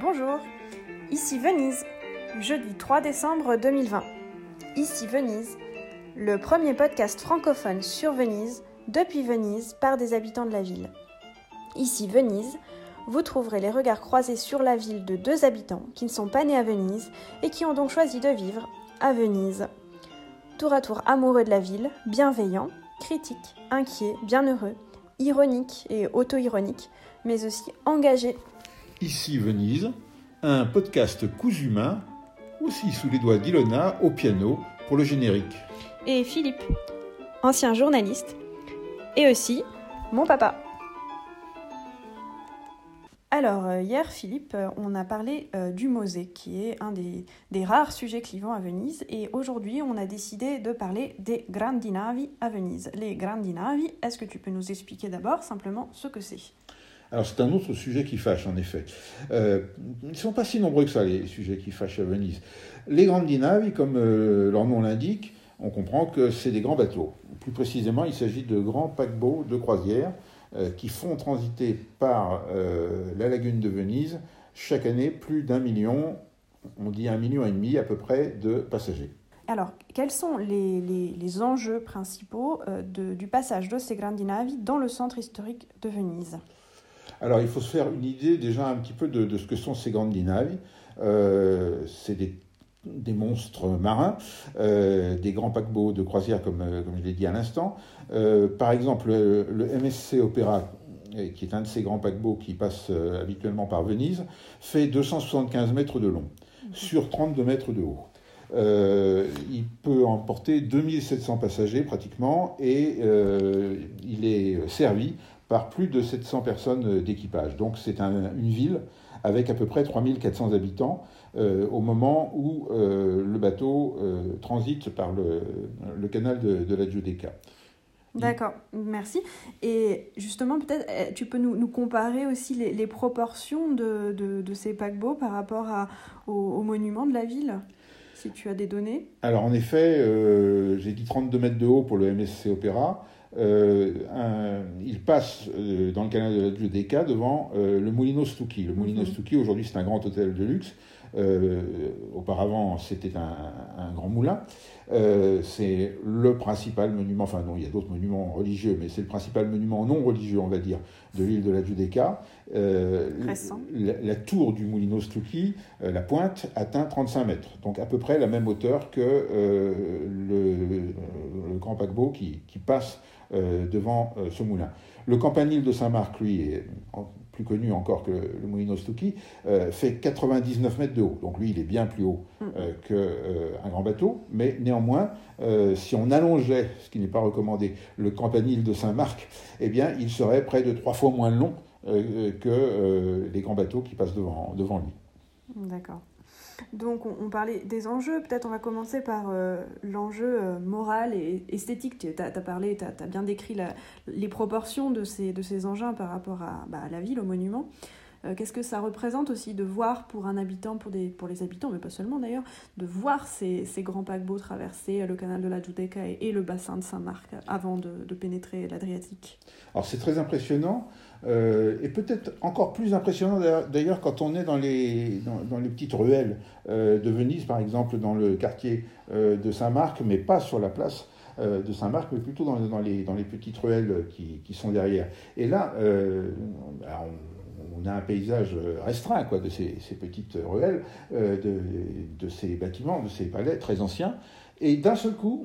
Bonjour, ici Venise, jeudi 3 décembre 2020. Ici Venise, le premier podcast francophone sur Venise, depuis Venise, par des habitants de la ville. Ici Venise, vous trouverez les regards croisés sur la ville de deux habitants qui ne sont pas nés à Venise et qui ont donc choisi de vivre à Venise. Tour à tour amoureux de la ville, bienveillants, critiques, inquiets, bienheureux, ironiques et auto-ironiques, mais aussi engagés Ici Venise, un podcast cousu main, aussi sous les doigts d'Ilona au piano pour le générique. et Philippe, ancien journaliste, et aussi mon papa. Alors, euh, hier, Philippe, euh, on a parlé euh, du Mosée, qui est un des, des rares sujets clivants à Venise, et aujourd'hui, on a décidé de parler des Grandi Navi à Venise. Les Grandi Navi, est-ce que tu peux nous expliquer d'abord simplement ce que c'est? Alors c'est un autre sujet qui fâche en effet. Euh, ils ne sont pas si nombreux que ça les sujets qui fâchent à Venise. Les grandi navi, comme euh, leur nom l'indique, on comprend que c'est des grands bateaux. Plus précisément, il s'agit de grands paquebots de croisière euh, qui font transiter par la lagune de Venise chaque année plus d'un million, on dit un million et demi à peu près de passagers. Alors, quels sont les, enjeux principaux du passage de ces Grandi Navi dans le centre historique de Venise? Alors, il faut se faire une idée déjà un petit peu de, ce que sont ces grandes navi. Euh, c'est des, monstres marins, euh, des grands paquebots de croisière, comme, euh, comme je l'ai dit à l'instant. Par exemple, le, MSC Opéra, euh, qui est un de ces grands paquebots qui passe habituellement par Venise, fait 275 mètres de long sur 32 mètres de haut. Il peut emporter 2700 passagers pratiquement et il est servi par plus de 700 personnes d'équipage. Donc c'est un- une ville avec à peu près 3400 habitants euh, au moment où euh, le bateau euh, transite par le, le canal de, de la Giudecca. D'accord, merci. Et justement, peut-être, euh, tu peux nous, nous comparer aussi les, les proportions de, de- de ces paquebots par rapport à, aux, aux monuments de la ville, si tu as des données? Alors en effet, euh, j'ai dit 32 mètres de haut pour le MSC Opéra. Euh, un- il passe euh, dans le canal de la Giudecca devant euh, le Mulino Stucchi. Le Mulino Mhm. Stucchi, aujourd'hui, c'est un grand hôtel de luxe. Euh, auparavant, c'était un, un grand moulin. Euh, c'est le principal monument, enfin non, il y a d'autres monuments religieux, mais c'est le principal monument non religieux, on va dire, de l'île de la. Euh, Récent. la, la tour du Mulino Stucchi, la pointe, atteint 35 mètres, donc à peu près la même hauteur que le, le grand paquebot qui, qui passe euh, devant euh, ce moulin. Le campanile de Saint-Marc, lui, est plus connu encore que le Mulino Stucchi, euh, fait 99 mètres de haut. Donc lui, il est bien plus haut Mm. euh, qu'un grand bateau, mais néanmoins, si on allongeait, ce qui n'est pas recommandé, le campanile de Saint-Marc, eh bien, il serait près de trois fois moins long que les grands bateaux qui passent devant, devant lui. D'accord. Donc, on, parlait des enjeux. Peut-être on va commencer par euh, l'enjeu euh, moral et esthétique. Tu as, parlé, tu as, bien décrit les proportions de ces, engins par rapport à, bah, la ville, au monument. Euh, Qu'est-ce que ça représente aussi de voir pour un habitant, pour, les habitants, mais pas seulement d'ailleurs, de voir ces, grands paquebots traverser le canal de la Giudecca et, et le bassin de Saint-Marc avant de, de pénétrer l'Adriatique? Alors c'est très impressionnant, euh, et peut-être encore plus impressionnant d'ailleurs- quand on est dans les, dans, les petites ruelles euh, de Venise, par exemple dans le quartier euh, de Saint-Marc, mais pas sur la place de Saint-Marc, mais plutôt dans, dans les, dans les petites ruelles qui, qui sont derrière. Et là, alors, on, a un paysage restreint quoi, de ces, ces petites ruelles, de, de ces bâtiments, de ces palais très anciens. Et d'un seul coup,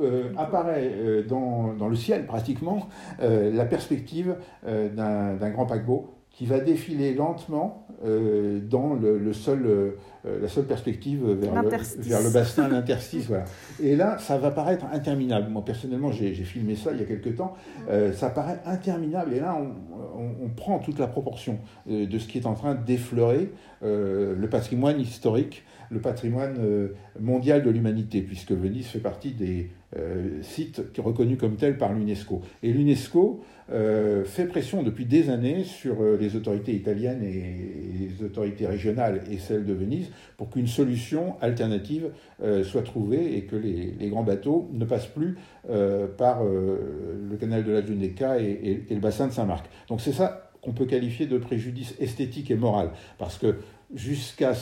euh, apparaît euh, dans, le ciel pratiquement euh, la perspective d'un grand paquebot qui va défiler lentement dans le, euh, la seule perspective vers le, L'interstice. vers le bassin, l'interstice. voilà. Et là, ça va paraître interminable. Moi, personnellement, j'ai filmé ça il y a quelques temps. Euh, ça paraît interminable. Et là, on, on- on prend toute la proportion euh, de ce qui est en train d'effleurer euh, le patrimoine historique, le patrimoine euh, mondial de l'humanité, puisque Venise fait partie des euh, sites reconnus comme tels par l'UNESCO. Et l'UNESCO euh, fait pression depuis des années sur euh, les autorités italiennes et les autorités régionales et celles de Venise pour qu'une solution alternative euh, soit trouvée et que les, grands bateaux ne passent plus euh, par euh, le canal de la Giudecca et, le bassin de Saint-Marc. Donc c'est ça qu'on peut qualifier de préjudice esthétique et moral. Parce que jusqu'à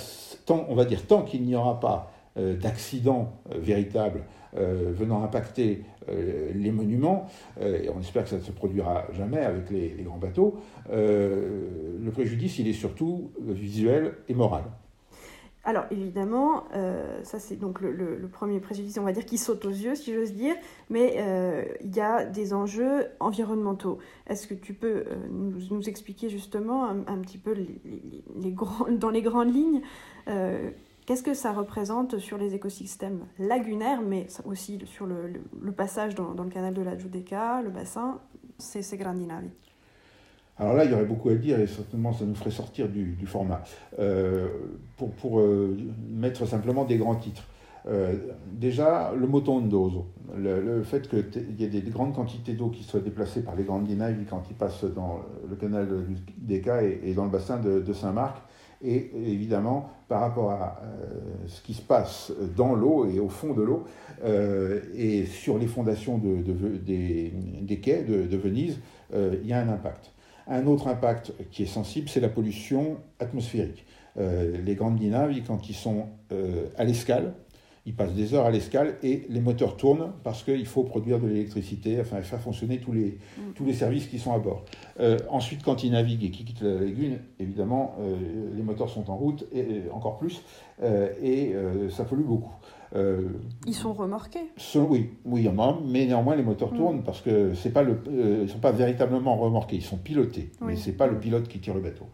tant, on va dire, tant qu'il n'y aura pas euh, d'accident euh, véritable euh, venant impacter les monuments, et on espère que ça ne se produira jamais avec les, les grands bateaux, le préjudice, il est surtout visuel et moral. Alors évidemment, euh, ça c'est donc le, premier préjudice, on va dire, qui saute aux yeux, si j'ose dire, mais euh, il y a des enjeux environnementaux. Est-ce que tu peux euh, nous, expliquer justement un, petit peu les, dans les grandes lignes Qu'est-ce que ça représente sur les écosystèmes lagunaires, mais aussi sur le, passage dans, le canal de la Giudecca, le bassin, c'est ces Grandinavi alors là, il y aurait beaucoup à dire et certainement ça nous ferait sortir du, format. Euh, pour, euh, mettre simplement des grands titres. Euh, déjà, le motondoso, le, le fait qu'il y ait des grandes quantités d'eau qui soient déplacées par les grandes dinailles quand ils passent dans le canal des Cas et, dans le bassin de, Saint-Marc, et évidemment par rapport à ce qui se passe dans l'eau et au fond de l'eau, et sur les fondations de, des, des, quais de, Venise, il y a un impact. Un autre impact qui est sensible, c'est la pollution atmosphérique. Euh, les grandes naves, quand ils sont euh, à l'escale, ils passent des heures à l'escale et les moteurs tournent parce qu'il faut produire de l'électricité, enfin faire fonctionner tous les, mm. tous les services qui sont à bord. Euh, ensuite, quand ils naviguent et qu'ils quittent la lagune, évidemment, les moteurs sont en route, et, encore plus, et ça pollue beaucoup. Euh, Ils sont remorqués Oui, oui, mais néanmoins les moteurs mm. tournent parce que c'est pas le, euh, ils sont pas véritablement remorqués, ils sont pilotés, mais c'est pas le pilote qui tire le bateau.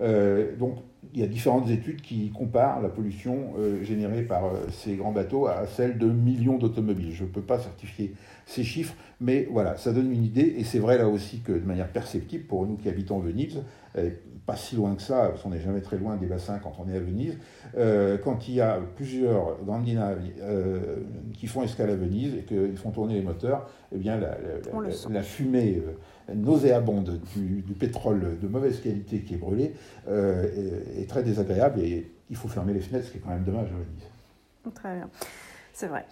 Euh, donc il y a différentes études qui comparent la pollution générée par ces grands bateaux à celle de millions d'automobiles. Je ne peux pas certifier ces chiffres, mais voilà, ça donne une idée, et c'est vrai là aussi que de manière perceptible pour nous qui habitons Venise, pas si loin que ça, parce qu'on n'est jamais très loin des bassins quand on est à Venise, euh, quand il y a plusieurs grandes euh, qui font escale à Venise et qu'ils font tourner les moteurs, eh bien la, fumée euh, nauséabonde du, pétrole de mauvaise qualité qui est brûlé est, très désagréable et il faut fermer les fenêtres, ce qui est quand même dommage à Venise. Très bien. C'est vrai.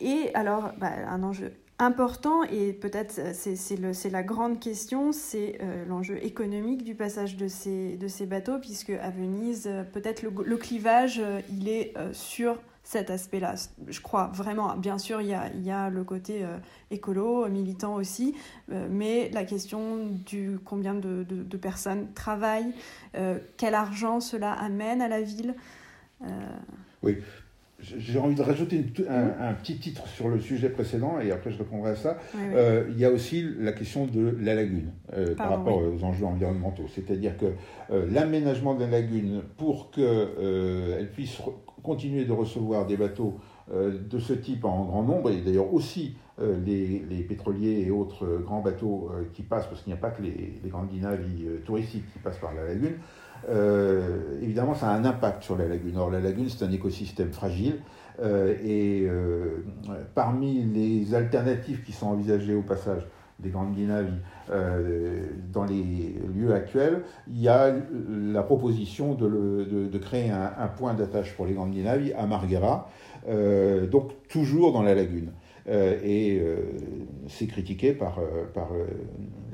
et alors, bah, un enjeu important et peut-être euh, c'est la grande question, c'est euh, l'enjeu économique du passage de ces, de ces bateaux, puisque à Venise, euh, peut-être le, clivage, il est sur cet aspect-là. Je crois vraiment, bien sûr, il y a, il y a le côté écolo, militant aussi, mais la question du combien de, de, personnes travaillent, quel argent cela amène à la ville. Oui, j'ai envie de rajouter un, petit titre sur le sujet précédent et après je répondrai à ça. Euh, il y a aussi la question de la lagune euh, par rapport aux enjeux environnementaux. C'est-à-dire que euh, l'aménagement de la lagune pour qu'elle puisse continuer de recevoir des bateaux de ce type en grand nombre et d'ailleurs aussi les, les, pétroliers et autres grands bateaux qui passent, parce qu'il n'y a pas que les, les grandes dinavis touristiques qui passent par la lagune, euh, évidemment, ça a un impact sur la lagune. Or, la lagune, c'est un écosystème fragile. Euh, et euh, parmi les alternatives qui sont envisagées au passage des grandes guinavis dans les lieux actuels, il y a la proposition de, créer un, point d'attache pour les grandes guinavis à Marghera, donc toujours dans la lagune. et c'est critiqué par, par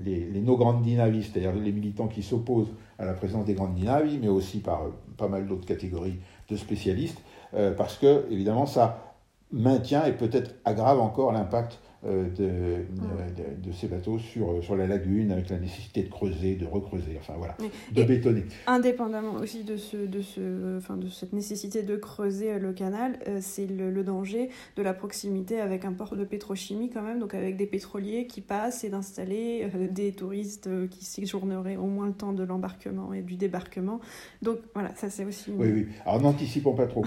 les, les no dinavis, c'est-à-dire les militants qui s'opposent à la présence des grandes dinavis, mais aussi par euh, pas mal d'autres catégories de spécialistes, euh, parce que, évidemment, ça maintient et peut-être aggrave encore l'impact euh, de, de, ces bateaux sur, sur la lagune, avec la nécessité de creuser, de recreuser, enfin voilà, de bétonner. Indépendamment aussi de, ce, de, ce, enfin, de cette nécessité de creuser le canal, euh, c'est le, danger de la proximité avec un port de pétrochimie quand même, donc avec des pétroliers qui passent et d'installer euh, des touristes qui séjourneraient au moins le temps de l'embarquement et du débarquement. Donc voilà, ça c'est aussi... Oui, oui. Alors n'anticipons pas trop.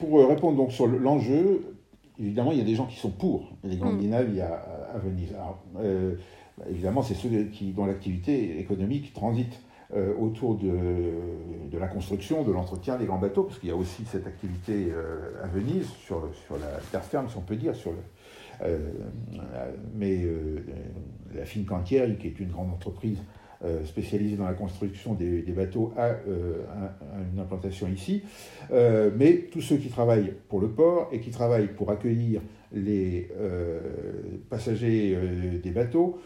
pour répondre donc sur l'enjeu, évidemment, il y a des gens qui sont pour les grandes mm. à, à, Venise. Euh, évidemment, c'est ceux qui, dont l'activité économique transite euh, autour de, de, la construction, de l'entretien des grands bateaux, parce qu'il y a aussi cette activité euh, à Venise, sur, sur la terre ferme, si on peut dire, sur le, mais la Fincantieri, qui est une grande entreprise spécialisé dans la construction des, bateaux a, une implantation ici. mais tous ceux qui travaillent pour le port et qui travaillent pour accueillir les passagers des bateaux,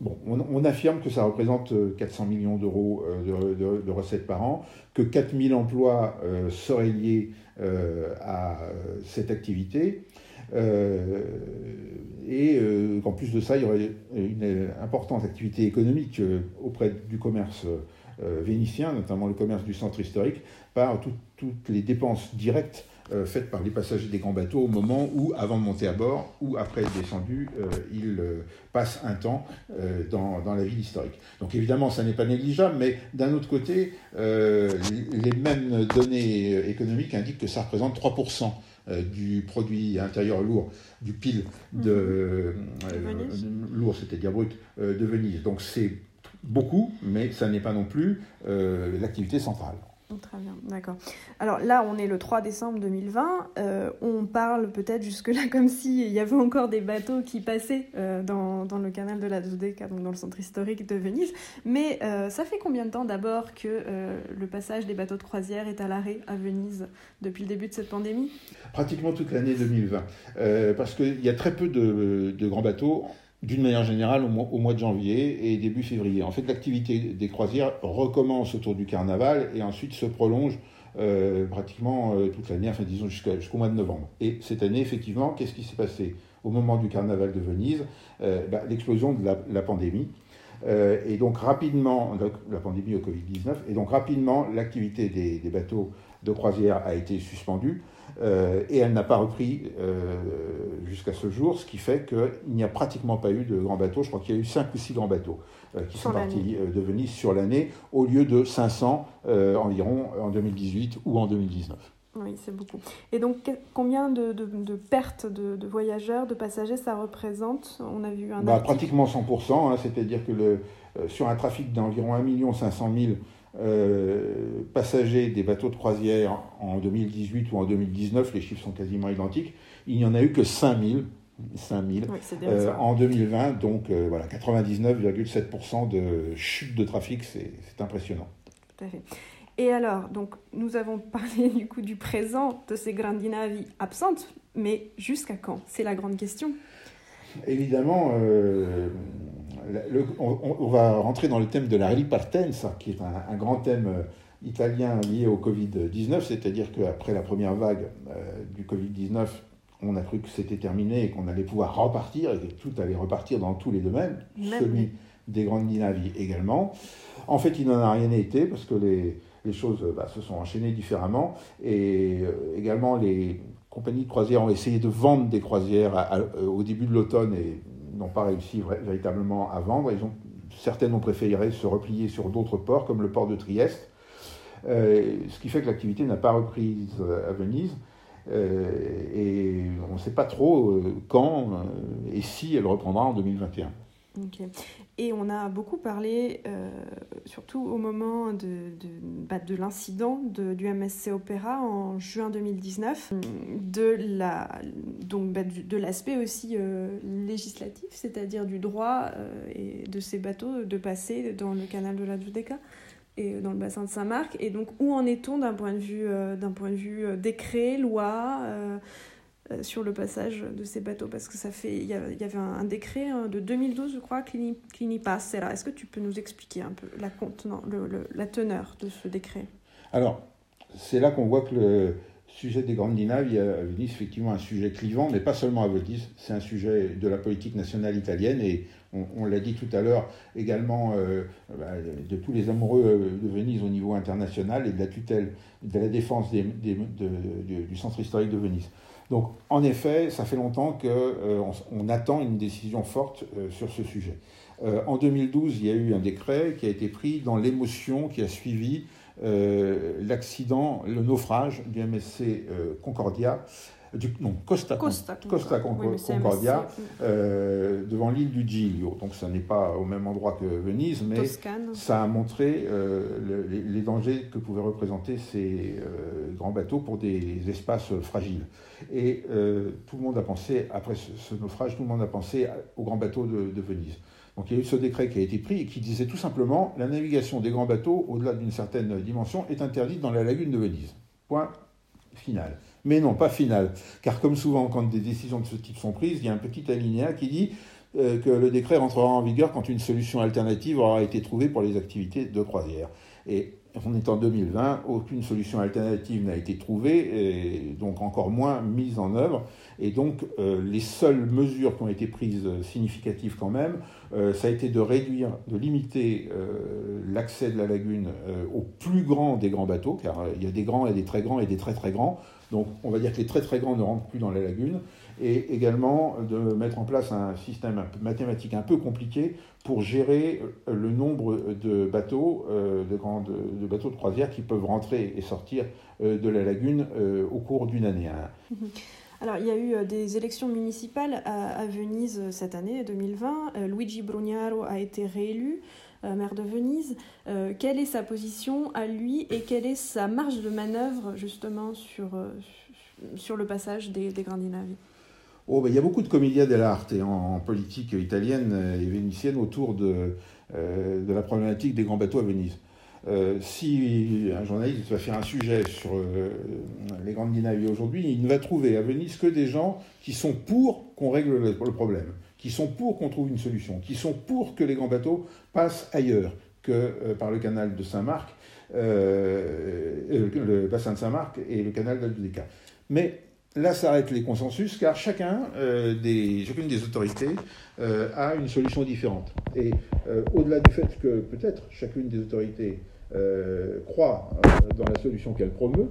bon, on, affirme que ça représente 400 millions d'euros de, de, recettes par an, que 4000 emplois seraient liés à cette activité. Euh, et euh, qu'en plus de ça, il y aurait une importante activité économique euh, auprès du commerce vénitien, notamment le commerce du centre historique, par toutes les dépenses directes faites par les passagers des grands bateaux au moment où, avant de monter à bord ou après être descendu, ils passent un temps dans, dans, la ville historique. Donc évidemment, ça n'est pas négligeable, mais d'un autre côté, les mêmes données économiques indiquent que ça représente 3% euh, du produit intérieur lourd, du pile de, mhm. euh, lourd, c'est-à-dire brut, euh, de Venise. Donc c'est beaucoup, mais ça n'est pas non plus l'activité centrale. Très bien, d'accord. Alors là, on est le 3 décembre 2020. Euh, on parle peut-être jusque-là comme s'il y avait encore des bateaux qui passaient euh, dans, dans, le canal de la Dodeka, donc dans le centre historique de Venise. Mais euh, ça fait combien de temps d'abord que le passage des bateaux de croisière est à l'arrêt à Venise depuis le début de cette pandémie? Pratiquement toute l'année 2020. parce qu'il y a très peu de, de grands bateaux d'une manière générale au mois, de janvier et début février. En fait, l'activité des croisières recommence autour du carnaval et ensuite se prolonge euh, pratiquement euh, toute l'année, enfin disons jusqu'au mois de novembre. Et cette année, effectivement, qu'est-ce qui s'est passé? Au moment du carnaval de Venise euh, bah, L'explosion de la, pandémie. et donc rapidement, la, pandémie au Covid-19, et donc rapidement, l'activité des, bateaux de croisière a été suspendue. Euh, et elle n'a pas repris euh, jusqu'à ce jour, ce qui fait qu'il n'y a pratiquement pas eu de grands bateaux. Je crois qu'il y a eu 5 ou 6 grands bateaux euh, qui sont partis de Venise sur l'année, au lieu de 500 environ en 2018 ou en 2019. Oui, c'est beaucoup. Et donc, combien de, de, pertes de, voyageurs, de passagers ça représente? On a vu un bah, Pratiquement 100%, hein, c'est-à-dire que le, sur un trafic d'environ 1 500 000 euh, passagers des bateaux de croisière en 2018 ou en 2019, les chiffres sont quasiment identiques, il n'y en a eu que 5000 5000 euh, en 2020, donc euh, voilà, 99,7% de chute de trafic, c'est impressionnant. Tout à fait. Et alors, donc, nous avons parlé du coup du présent de ces grandinavi absentes, mais jusqu'à quand? C'est la grande question. Évidemment, on, va rentrer dans le thème de la ripartenza, qui est un, grand thème euh, italien lié au Covid-19, c'est-à-dire qu'après la première vague euh, du Covid-19, on a cru que c'était terminé et qu'on allait pouvoir repartir et que tout allait repartir dans tous les domaines, celui des grandes dynamiques également. En fait, il n'en a rien été parce que les, choses bah, se sont enchaînées différemment et euh, également les compagnies de croisière ont essayé de vendre des croisières au début de l'automne et n'ont pas réussi véritablement à vendre. Certaines ont préféré se replier sur d'autres ports, comme le port de Trieste, euh, ce qui fait que l'activité n'a pas repris à Venise. Euh, et on ne sait pas trop euh, quand et si elle reprendra en 2021. Et on a beaucoup parlé, euh, surtout au moment de, de, bah, de l'incident du MSC Opéra en juin 2019, de, la, donc, bah, de l'aspect aussi euh, législatif, c'est-à-dire du droit euh, et de ces bateaux de passer dans le canal de la Giudecca et dans le bassin de Saint-Marc. Et donc, où en est-on d'un point de vue, d'un point de vue décret, loi sur le passage de ces bateaux parce que ça fait il y, avait un, décret hein, de 2012 je crois Clini, Clini Pass là est-ce que tu peux nous expliquer un peu la contenant, le, la teneur de ce décret? Alors c'est là qu'on voit que le sujet des grandes dinaves à Venise effectivement un sujet clivant mais pas seulement à Venise c'est un sujet de la politique nationale italienne et on, l'a dit tout à l'heure également euh, bah, de tous les amoureux de Venise au niveau international et de la tutelle de la défense des, du centre historique de Venise donc, en effet, ça fait longtemps qu'on euh, attend une décision forte euh, sur ce sujet. Euh, en 2012, il y a eu un décret qui a été pris dans l'émotion qui a suivi l'accident, le naufrage du MSC Concordia du, non, Costa, Costa, Concordia, euh, devant l'île du Giglio. Donc ça n'est pas au même endroit que Venise, mais ça a montré euh, les, dangers que pouvaient représenter ces euh, grands bateaux pour des espaces fragiles. Et tout le monde a pensé, après ce, naufrage, tout le monde a pensé aux grands bateaux de, Venise. Donc il y a eu ce décret qui a été pris et qui disait tout simplement la navigation des grands bateaux au-delà d'une certaine dimension est interdite dans la lagune de Venise. Point final. Mais non, pas final. Car comme souvent, quand des décisions de ce type sont prises, il y a un petit alinéa qui dit euh, que le décret rentrera en vigueur quand une solution alternative aura été trouvée pour les activités de croisière. Et on est en 2020, aucune solution alternative n'a été trouvée, et donc encore moins mise en œuvre. Et donc euh, les seules mesures qui ont été prises euh, significatives quand même, ça a été de réduire, de limiter l'accès de la lagune aux plus grands des grands bateaux, car il y a des grands et des très grands et des très très grands. Donc on va dire que les très très grands ne rentrent plus dans la lagune et également de mettre en place un système mathématique un peu compliqué pour gérer le nombre de bateaux, euh, de, grandes, de bateaux de croisière qui peuvent rentrer et sortir euh, de la lagune euh, au cours d'une année. Mhm. Alors, il y a eu des élections municipales à, Venise cette année, 2020. Luigi Brugnaro a été réélu maire de Venise. quelle est sa position à lui et quelle est sa marge de manœuvre justement sur, sur le passage des, des Grandinavi Oh, ben, il y a beaucoup de commedia dell'arte en, politique italienne et vénitienne autour de, euh, de la problématique des grands bateaux à Venise. Euh, si un journaliste va faire un sujet sur euh, les grandes dynamiques aujourd'hui, il ne va trouver à Venise que des gens qui sont pour qu'on règle le, problème, qui sont pour qu'on trouve une solution, qui sont pour que les grands bateaux passent ailleurs que par le canal de Saint-Marc, le bassin de Saint-Marc et le canal d'Aldudeca. Mais Là s'arrêtent les consensus car chacun euh, des, chacune des autorités euh, a une solution différente. Et euh, au-delà du fait que peut-être chacune des autorités croit dans la solution qu'elle promeut,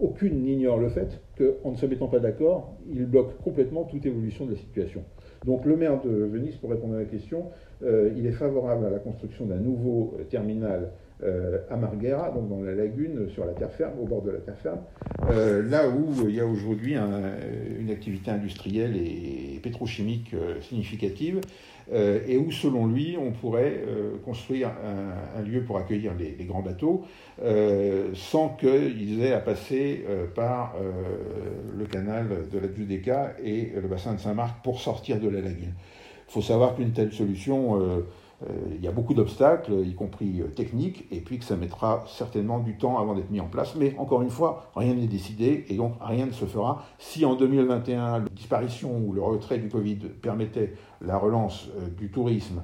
aucune n'ignore le fait qu'en ne se mettant pas d'accord, il bloque complètement toute évolution de la situation. Donc le maire de Venise, pour répondre à la question, il est favorable à la construction d'un nouveau terminal euh, à Marghera, donc dans la lagune, sur la terre ferme, au bord de la terre ferme, euh, là où il y a aujourd'hui une activité industrielle et pétrochimique euh, significative, et où, selon lui, on pourrait construire un, lieu pour accueillir les, grands bateaux, sans qu'ils aient à passer par le canal de la Giudecca et le bassin de Saint-Marc pour sortir de la lagune. Il faut savoir qu'une telle solution euh, il y a beaucoup d'obstacles, y compris euh, techniques, et puis que ça mettra certainement du temps avant d'être mis en place. Mais encore une fois, rien n'est décidé, et donc rien ne se fera. Si en 2021, la disparition ou le retrait du Covid permettait la relance euh, du tourisme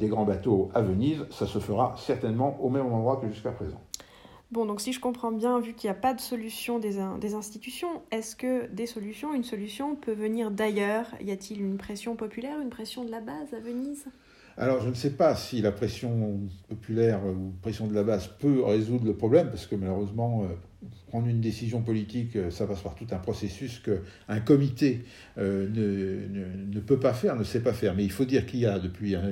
des grands bateaux à Venise, ça se fera certainement au même endroit que jusqu'à présent. Bon, donc si je comprends bien, vu qu'il n'y a pas de solution des, des institutions, est-ce que des solutions, une solution peut venir d'ailleurs? Y a-t-il une pression populaire, une pression de la base à Venise? Alors, je ne sais pas si la pression populaire ou pression de la base peut résoudre le problème, parce que malheureusement, euh, prendre une décision politique, euh, ça passe par tout un processus qu'un comité euh, ne, peut pas faire, ne sait pas faire. Mais il faut dire qu'il y a depuis un,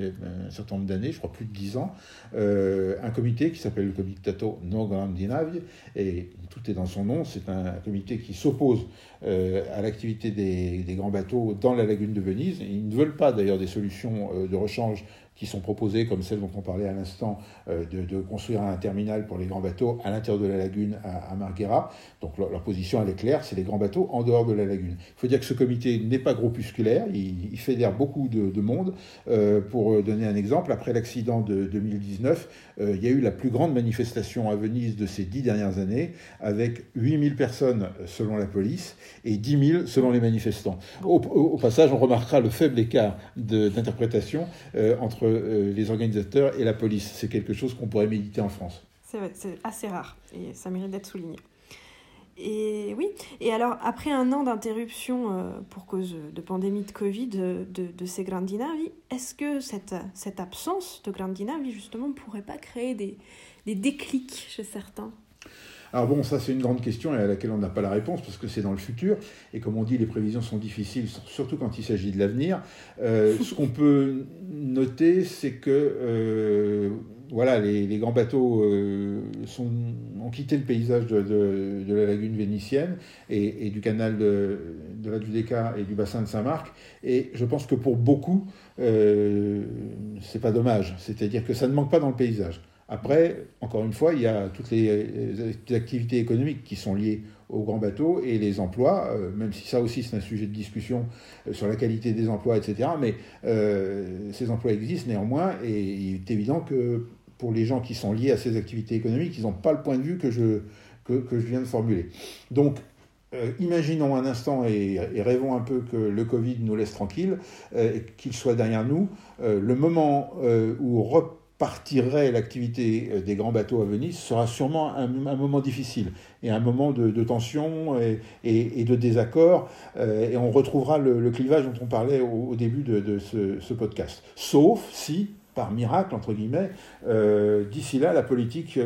certain nombre d'années, je crois plus de dix ans, euh, un comité qui s'appelle le Comitato No Grandinavi, et tout est dans son nom, c'est un, comité qui s'oppose à l'activité des, des, grands bateaux dans la lagune de Venise. Ils ne veulent pas d'ailleurs des solutions de rechange qui sont proposées, comme celle dont on parlait à l'instant, euh, de, construire un terminal pour les grands bateaux à l'intérieur de la lagune à, Marghera. Donc leur, position, elle est claire, c'est les grands bateaux en dehors de la lagune. Il faut dire que ce comité n'est pas groupusculaire, il, il fédère beaucoup de, monde. Euh, pour donner un exemple, après l'accident de 2019, euh, il y a eu la plus grande manifestation à Venise de ces dix dernières années, avec 8000 personnes selon la police et 10 000 selon les manifestants. Au, passage, on remarquera le faible écart d'interprétation entre euh, les organisateurs et la police. C'est quelque chose qu'on pourrait méditer en France. C'est assez rare et ça mérite d'être souligné. Et oui, et alors après un an d'interruption euh, pour cause de pandémie de Covid de, de, ces Grandinavi, est-ce que cette, cette absence de Grandinavi justement pourrait pas créer des, des déclics chez certains? Alors bon, ça c'est une grande question et à laquelle on n'a pas la réponse parce que c'est dans le futur. Et comme on dit, les prévisions sont difficiles, surtout quand il s'agit de l'avenir. Euh, ce qu'on peut noter, c'est que euh, voilà, les, grands bateaux euh, ont quitté le paysage de, la lagune vénitienne et, du canal de, la Giudecca et du bassin de Saint-Marc. Et je pense que pour beaucoup, c'est pas dommage. C'est-à-dire que ça ne manque pas dans le paysage. Après, encore une fois, il y a toutes les, activités économiques qui sont liées aux grands bateaux et les emplois, euh, même si ça aussi c'est un sujet de discussion euh, sur la qualité des emplois, etc. Mais euh, ces emplois existent néanmoins et il est évident que pour les gens qui sont liés à ces activités économiques, ils n'ont pas le point de vue que je, que, je viens de formuler. Donc, imaginons un instant et, rêvons un peu que le Covid nous laisse tranquille, qu'il soit derrière nous. le moment où partirait l'activité euh, des grands bateaux à Venise sera sûrement un, moment difficile et un moment de, tension et, de désaccord. Euh, et on retrouvera le, clivage dont on parlait au, début de, ce, podcast. Sauf si, par miracle, entre guillemets, euh, d'ici là, la politique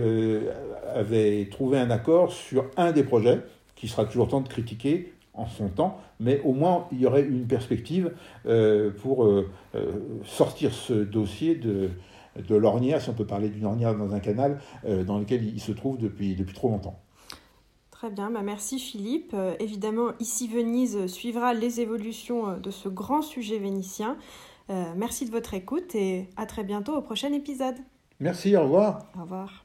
avait trouvé un accord sur un des projets, qui sera toujours temps de critiquer en son temps, mais au moins il y aurait une perspective pour sortir ce dossier de de l'ornière, si on peut parler d'une ornière dans un canal euh, dans lequel il se trouve depuis, depuis trop longtemps. Très bien, bah merci Philippe. Euh, évidemment, ici Venise suivra les évolutions euh, de ce grand sujet vénitien. merci de votre écoute et à très bientôt au prochain épisode. Merci, au revoir. Au revoir.